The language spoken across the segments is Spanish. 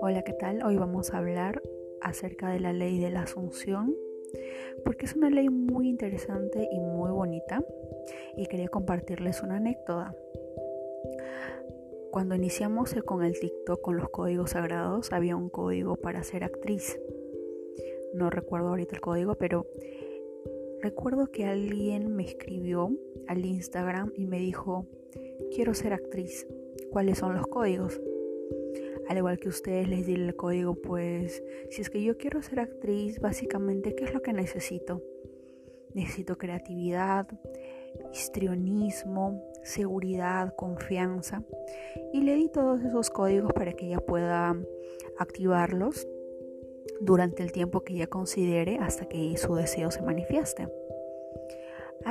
Hola, ¿qué tal? Hoy vamos a hablar acerca de la ley de la Asunción, porque es una ley muy interesante y muy bonita y quería compartirles una anécdota. Cuando iniciamos con el TikTok con los códigos sagrados, había un código para ser actriz. No recuerdo ahorita el código, pero recuerdo que alguien me escribió al Instagram y me dijo, quiero ser actriz, ¿cuáles son los códigos? Al igual que ustedes les di el código, pues si es que yo quiero ser actriz, básicamente, ¿qué es lo que necesito? Necesito creatividad, histrionismo, seguridad, confianza. Y le di todos esos códigos para que ella pueda activarlos durante el tiempo que ella considere hasta que su deseo se manifieste.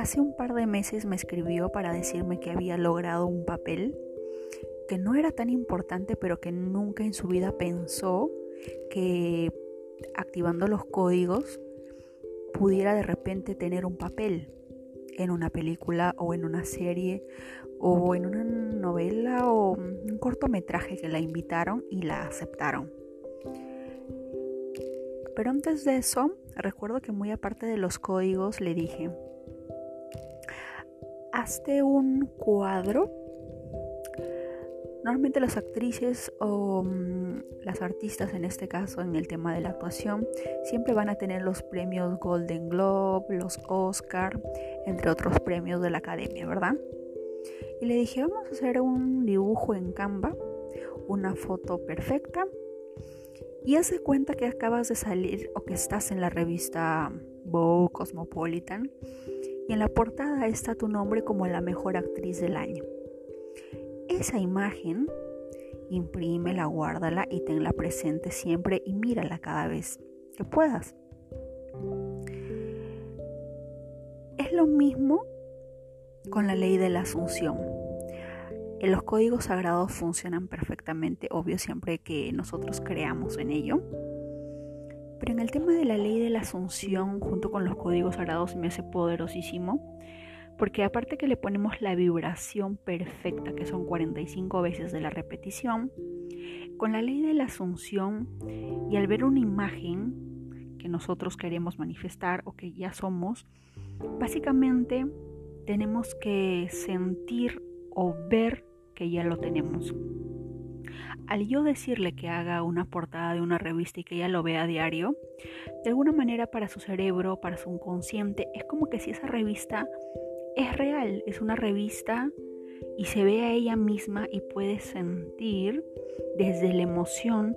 Hace un par de meses me escribió para decirme que había logrado un papel que no era tan importante, pero que nunca en su vida pensó que activando los códigos pudiera de repente tener un papel en una película o en una serie o en una novela o un cortometraje que la invitaron y la aceptaron. Pero antes de eso, recuerdo que muy aparte de los códigos le dije, hazte un cuadro. Normalmente las actrices o mm, las artistas en este caso en el tema de la actuación siempre van a tener los premios Golden Globe, los Oscar, entre otros premios de la academia, ¿verdad? Y le dije, vamos a hacer un dibujo en Canva, una foto perfecta. Y hace cuenta que acabas de salir o que estás en la revista Vogue Cosmopolitan y en la portada está tu nombre como la mejor actriz del año. Esa imagen, imprímela, guárdala y tenla presente siempre y mírala cada vez que puedas. Es lo mismo con la ley de la asunción. Los códigos sagrados funcionan perfectamente, obvio, siempre que nosotros creamos en ello. Pero en el tema de la ley de la asunción, junto con los códigos sagrados, me hace poderosísimo, porque aparte que le ponemos la vibración perfecta, que son 45 veces de la repetición, con la ley de la asunción y al ver una imagen que nosotros queremos manifestar o que ya somos, básicamente tenemos que sentir o ver que ya lo tenemos. Al yo decirle que haga una portada de una revista y que ella lo vea a diario, de alguna manera para su cerebro, para su inconsciente, es como que si esa revista es real, es una revista y se ve a ella misma y puede sentir desde la emoción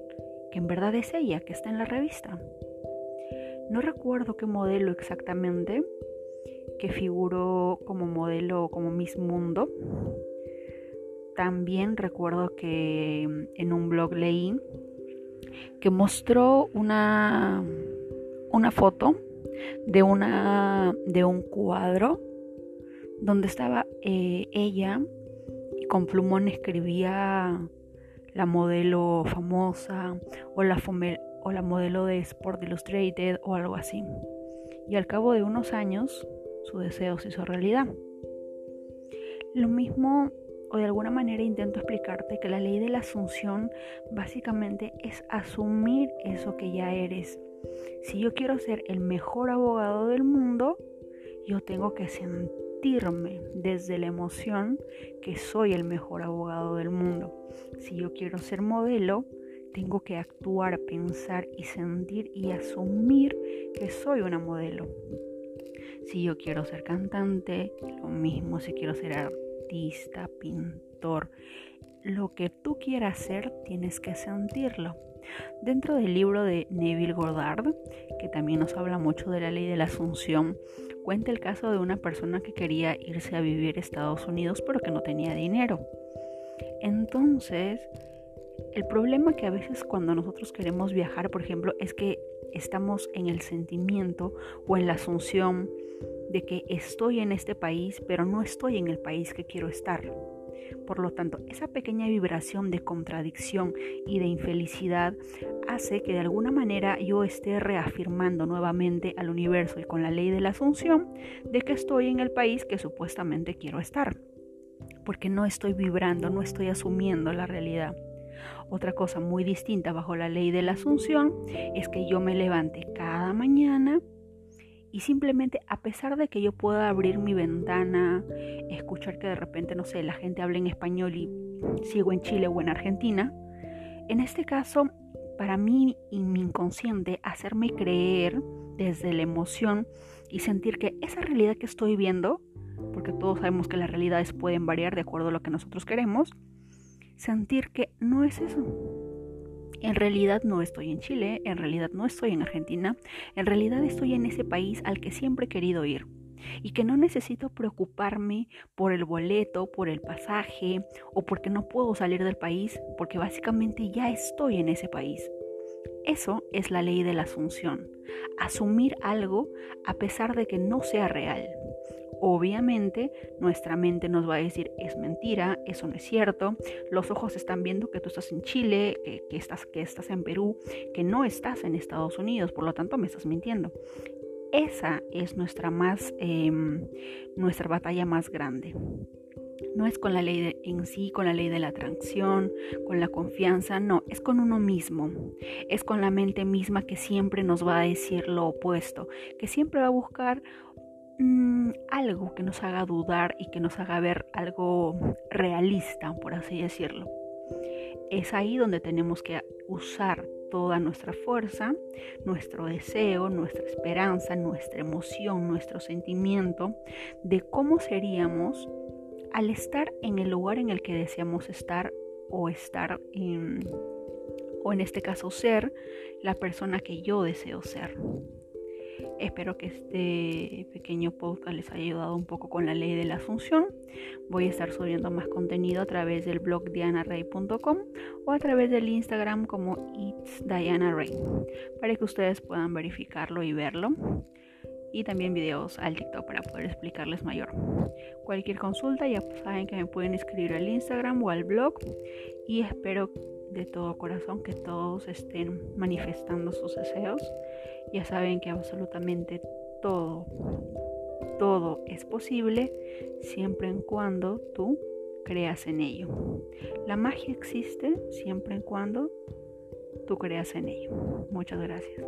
que en verdad es ella que está en la revista. No recuerdo qué modelo exactamente, que figuró como modelo como Miss Mundo. También recuerdo que mm, en un blog leí que mostró una, una foto de, una, de un cuadro donde estaba eh, ella y con plumón escribía la modelo famosa o la, o la modelo de Sport Illustrated o algo así. Y al cabo de unos años su deseo se hizo realidad. Lo mismo o de alguna manera intento explicarte que la ley de la asunción básicamente es asumir eso que ya eres. Si yo quiero ser el mejor abogado del mundo, yo tengo que sentirme desde la emoción que soy el mejor abogado del mundo. Si yo quiero ser modelo, tengo que actuar, pensar y sentir y asumir que soy una modelo. Si yo quiero ser cantante, lo mismo si quiero ser artista, pintor, lo que tú quieras ser, tienes que sentirlo. Dentro del libro de Neville Goddard, que también nos habla mucho de la ley de la asunción, cuenta el caso de una persona que quería irse a vivir a Estados Unidos pero que no tenía dinero. Entonces, el problema que a veces cuando nosotros queremos viajar, por ejemplo, es que estamos en el sentimiento o en la asunción de que estoy en este país, pero no estoy en el país que quiero estar. Por lo tanto, esa pequeña vibración de contradicción y de infelicidad hace que de alguna manera yo esté reafirmando nuevamente al universo y con la ley de la asunción de que estoy en el país que supuestamente quiero estar. porque no estoy vibrando, no estoy asumiendo la realidad. Otra cosa muy distinta bajo la ley de la asunción es que yo me levante cada mañana y simplemente a pesar de que yo pueda abrir mi ventana, escuchar que de repente, no sé, la gente habla en español y sigo en Chile o en Argentina, en este caso, para mí y mi inconsciente, hacerme creer desde la emoción y sentir que esa realidad que estoy viendo, porque todos sabemos que las realidades pueden variar de acuerdo a lo que nosotros queremos, sentir que no es eso. En realidad no estoy en Chile, en realidad no estoy en Argentina, en realidad estoy en ese país al que siempre he querido ir y que no necesito preocuparme por el boleto, por el pasaje o porque no puedo salir del país porque básicamente ya estoy en ese país. Eso es la ley de la asunción, asumir algo a pesar de que no sea real. Obviamente nuestra mente nos va a decir es mentira, eso no es cierto, los ojos están viendo que tú estás en Chile, que, estás, que estás en Perú, que no estás en Estados Unidos, por lo tanto me estás mintiendo. Esa es nuestra, más, em, nuestra batalla más grande. No es con la ley en sí, con la ley de la atracción, con la confianza, no, es con uno mismo. Es con la mente misma que siempre nos va a decir lo opuesto, que siempre va a buscar mm, algo que nos haga dudar y que nos haga ver algo realista, por así decirlo. Es ahí donde tenemos que usar toda nuestra fuerza, nuestro deseo, nuestra esperanza, nuestra emoción, nuestro sentimiento de cómo seríamos al estar en el lugar en el que deseamos estar o estar en, o en este caso ser la persona que yo deseo ser. Espero que este pequeño podcast les haya ayudado un poco con la ley de la asunción. Voy a estar subiendo más contenido a través del blog dianaray.com o a través del Instagram como It's para que ustedes puedan verificarlo y verlo. Y también videos al TikTok para poder explicarles mayor. Cualquier consulta ya saben que me pueden escribir al Instagram o al blog y espero de todo corazón que todos estén manifestando sus deseos ya saben que absolutamente todo, todo es posible siempre en cuando tú creas en ello. La magia existe siempre en cuando tú creas en ello. Muchas gracias.